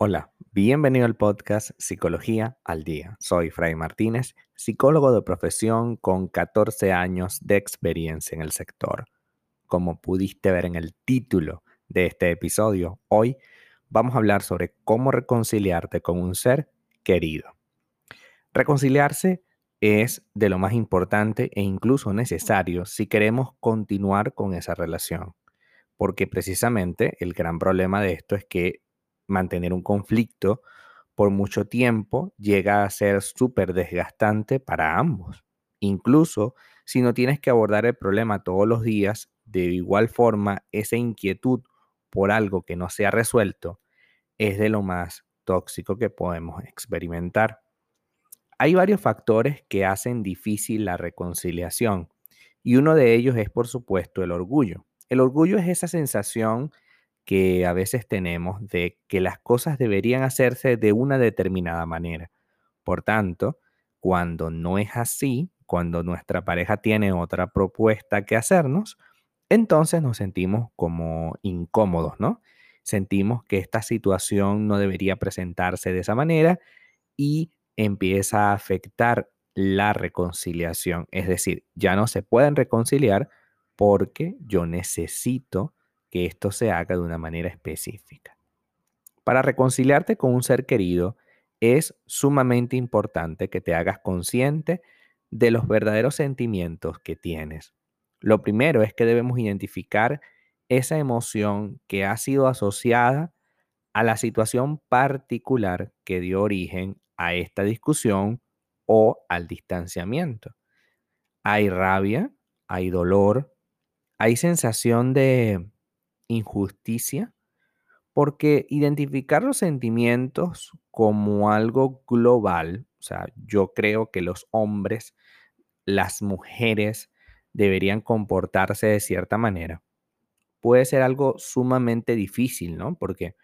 Hola, bienvenido al podcast Psicología al Día. Soy Fray Martínez, psicólogo de profesión con 14 años de experiencia en el sector. Como pudiste ver en el título de este episodio, hoy vamos a hablar sobre cómo reconciliarte con un ser querido. Reconciliarse es de lo más importante e incluso necesario si queremos continuar con esa relación, porque precisamente el gran problema de esto es que mantener un conflicto por mucho tiempo llega a ser súper desgastante para ambos. Incluso si no tienes que abordar el problema todos los días, de igual forma esa inquietud por algo que no se ha resuelto es de lo más tóxico que podemos experimentar. Hay varios factores que hacen difícil la reconciliación y uno de ellos es por supuesto el orgullo. El orgullo es esa sensación que a veces tenemos de que las cosas deberían hacerse de una determinada manera. Por tanto, cuando no es así, cuando nuestra pareja tiene otra propuesta que hacernos, entonces nos sentimos como incómodos, ¿no? Sentimos que esta situación no debería presentarse de esa manera y empieza a afectar la reconciliación. Es decir, ya no se pueden reconciliar porque yo necesito que esto se haga de una manera específica. Para reconciliarte con un ser querido, es sumamente importante que te hagas consciente de los verdaderos sentimientos que tienes. Lo primero es que debemos identificar esa emoción que ha sido asociada a la situación particular que dio origen a esta discusión o al distanciamiento. Hay rabia, hay dolor, hay sensación de injusticia, porque identificar los sentimientos como algo global, o sea, yo creo que los hombres, las mujeres deberían comportarse de cierta manera, puede ser algo sumamente difícil, ¿no? Porque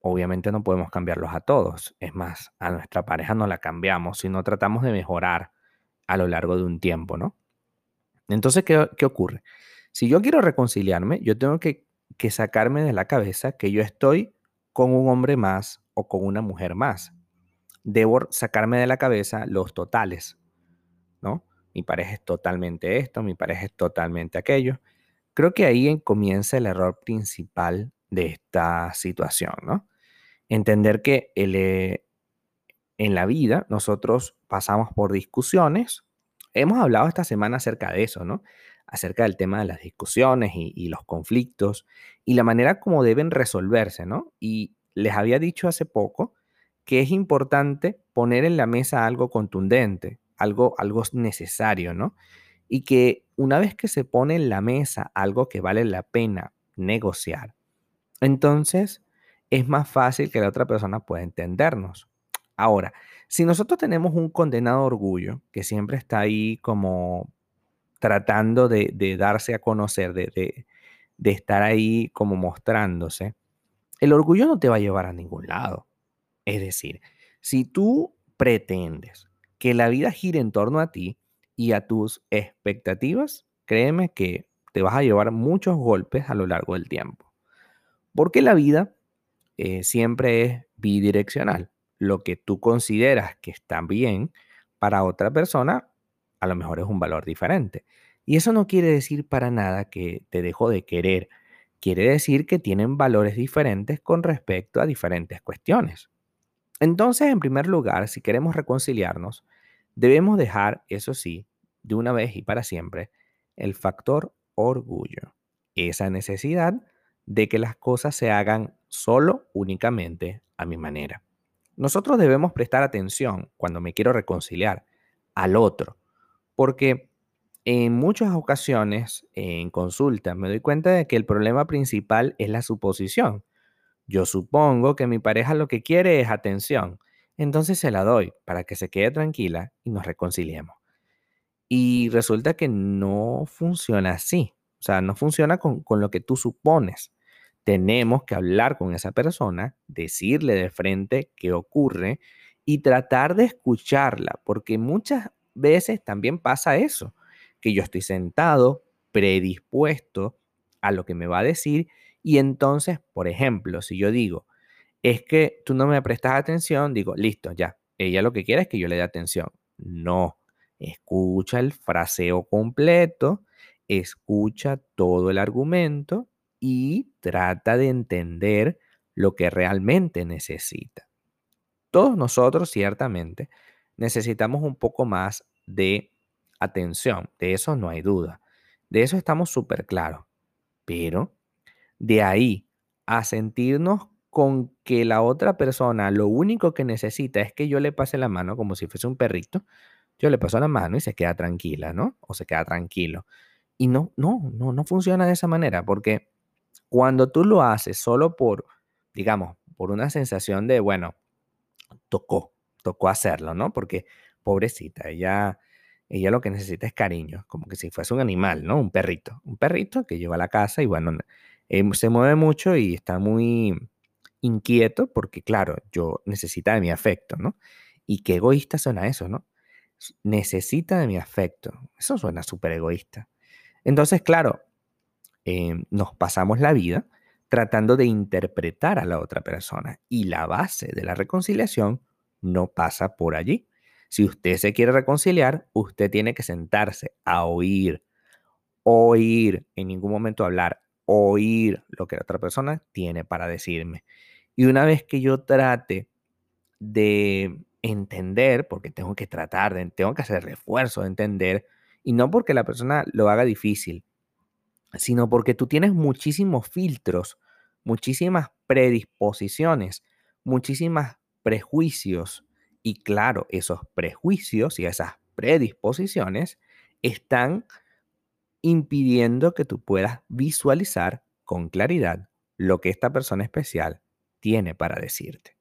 obviamente no podemos cambiarlos a todos. Es más, a nuestra pareja no la cambiamos, sino tratamos de mejorar a lo largo de un tiempo, ¿no? Entonces, ¿qué, qué ocurre? Si yo quiero reconciliarme, yo tengo que, sacarme de la cabeza que yo estoy con un hombre más o con una mujer más. Debo sacarme de la cabeza los totales, ¿no? Mi pareja es totalmente esto, mi pareja es totalmente aquello. Creo que ahí comienza el error principal de esta situación, ¿no? Entender que eh, en la vida nosotros pasamos por discusiones. Hemos hablado esta semana acerca de eso, ¿no? Acerca del tema de las discusiones y, los conflictos y la manera como deben resolverse, ¿no? Y les había dicho hace poco que es importante poner en la mesa algo contundente, algo, algo necesario, ¿no? Y que una vez que se pone en la mesa algo que vale la pena negociar, entonces es más fácil que la otra persona pueda entendernos. Ahora, si nosotros tenemos un condenado orgullo que siempre está ahí como tratando de, darse a conocer, de, estar ahí como mostrándose, el orgullo no te va a llevar a ningún lado. Es decir, si tú pretendes que la vida gire en torno a ti y a tus expectativas, créeme que te vas a llevar muchos golpes a lo largo del tiempo. Porque la vida eh, siempre es bidireccional. Lo que tú consideras que está bien para otra persona a lo mejor es un valor diferente. Y eso no quiere decir para nada que te dejo de querer. Quiere decir que tienen valores diferentes con respecto a diferentes cuestiones. Entonces, en primer lugar, si queremos reconciliarnos, debemos dejar, eso sí, de una vez y para siempre, el factor orgullo. Esa necesidad de que las cosas se hagan solo, únicamente, a mi manera. Nosotros debemos prestar atención cuando me quiero reconciliar al otro, porque en muchas ocasiones en consulta me doy cuenta de que el problema principal es la suposición. Yo supongo que mi pareja lo que quiere es atención, entonces se la doy para que se quede tranquila y nos reconciliemos. Y resulta que no funciona así, o sea, no funciona con, con lo que tú supones. Tenemos que hablar con esa persona, decirle de frente qué ocurre y tratar de escucharla, porque muchas veces también pasa eso, que yo estoy sentado, predispuesto a lo que me va a decir y entonces, por ejemplo, si yo digo, es que tú no me prestas atención, digo, listo, ya, ella lo que quiere es que yo le dé atención. No, escucha el fraseo completo, escucha todo el argumento y trata de entender lo que realmente necesita. Todos nosotros, ciertamente, necesitamos un poco más de atención, de eso no hay duda, de eso estamos súper claros, pero de ahí a sentirnos con que la otra persona lo único que necesita es que yo le pase la mano como si fuese un perrito, yo le paso la mano y se queda tranquila, ¿no? O se queda tranquilo. Y no, no, no, no funciona de esa manera, porque cuando tú lo haces solo por, digamos, por una sensación de, bueno, tocó, tocó hacerlo, ¿no? Porque pobrecita, ella, ella lo que necesita es cariño, como que si fuese un animal, ¿no? Un perrito, un perrito que lleva a la casa y bueno, em, se mueve mucho y está muy inquieto porque, claro, yo necesita de mi afecto, ¿no? Y qué egoísta suena eso, ¿no? Necesita de mi afecto. Eso suena súper egoísta. Entonces, claro, em, nos pasamos la vida tratando de interpretar a la otra persona y la base de la reconciliación no pasa por allí. Si usted se quiere reconciliar, usted tiene que sentarse a oír, oír, en ningún momento hablar, oír lo que la otra persona tiene para decirme. Y una vez que yo trate de entender, porque tengo que tratar, de, tengo que hacer el esfuerzo de entender, y no porque la persona lo haga difícil, sino porque tú tienes muchísimos filtros, muchísimas predisposiciones, muchísimas prejuicios. Y claro, esos prejuicios y esas predisposiciones están impidiendo que tú puedas visualizar con claridad lo que esta persona especial tiene para decirte.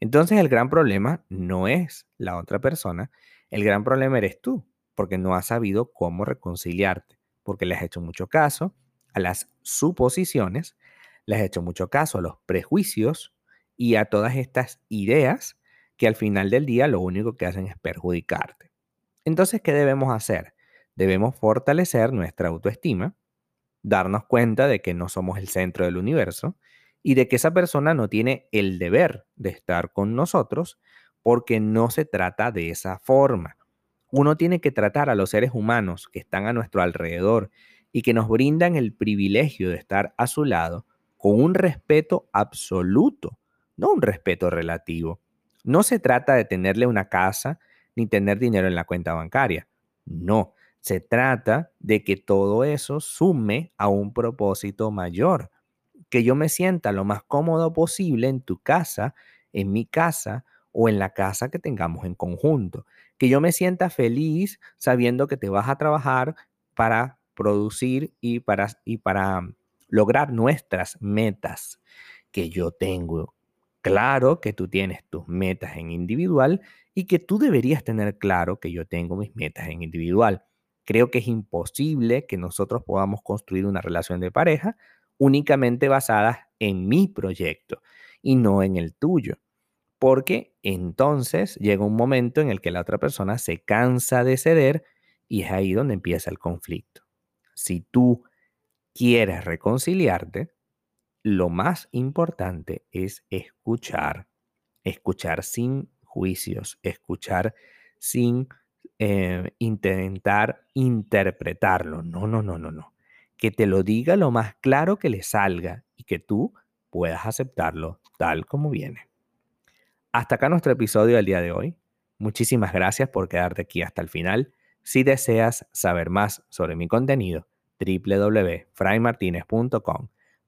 Entonces el gran problema no es la otra persona, el gran problema eres tú, porque no has sabido cómo reconciliarte, porque le has hecho mucho caso a las suposiciones, le has hecho mucho caso a los prejuicios y a todas estas ideas que al final del día lo único que hacen es perjudicarte. Entonces, ¿qué debemos hacer? Debemos fortalecer nuestra autoestima, darnos cuenta de que no somos el centro del universo y de que esa persona no tiene el deber de estar con nosotros porque no se trata de esa forma. Uno tiene que tratar a los seres humanos que están a nuestro alrededor y que nos brindan el privilegio de estar a su lado con un respeto absoluto, no un respeto relativo. No se trata de tenerle una casa ni tener dinero en la cuenta bancaria. No, se trata de que todo eso sume a un propósito mayor, que yo me sienta lo más cómodo posible en tu casa, en mi casa o en la casa que tengamos en conjunto, que yo me sienta feliz sabiendo que te vas a trabajar para producir y para, y para lograr nuestras metas que yo tengo. Claro que tú tienes tus metas en individual y que tú deberías tener claro que yo tengo mis metas en individual. Creo que es imposible que nosotros podamos construir una relación de pareja únicamente basada en mi proyecto y no en el tuyo. Porque entonces llega un momento en el que la otra persona se cansa de ceder y es ahí donde empieza el conflicto. Si tú quieres reconciliarte, lo más importante es escuchar, escuchar sin juicios, escuchar sin eh, intentar interpretarlo. No, no, no, no, no. Que te lo diga lo más claro que le salga y que tú puedas aceptarlo tal como viene. Hasta acá nuestro episodio del día de hoy. Muchísimas gracias por quedarte aquí hasta el final. Si deseas saber más sobre mi contenido, www.fraymartinez.com.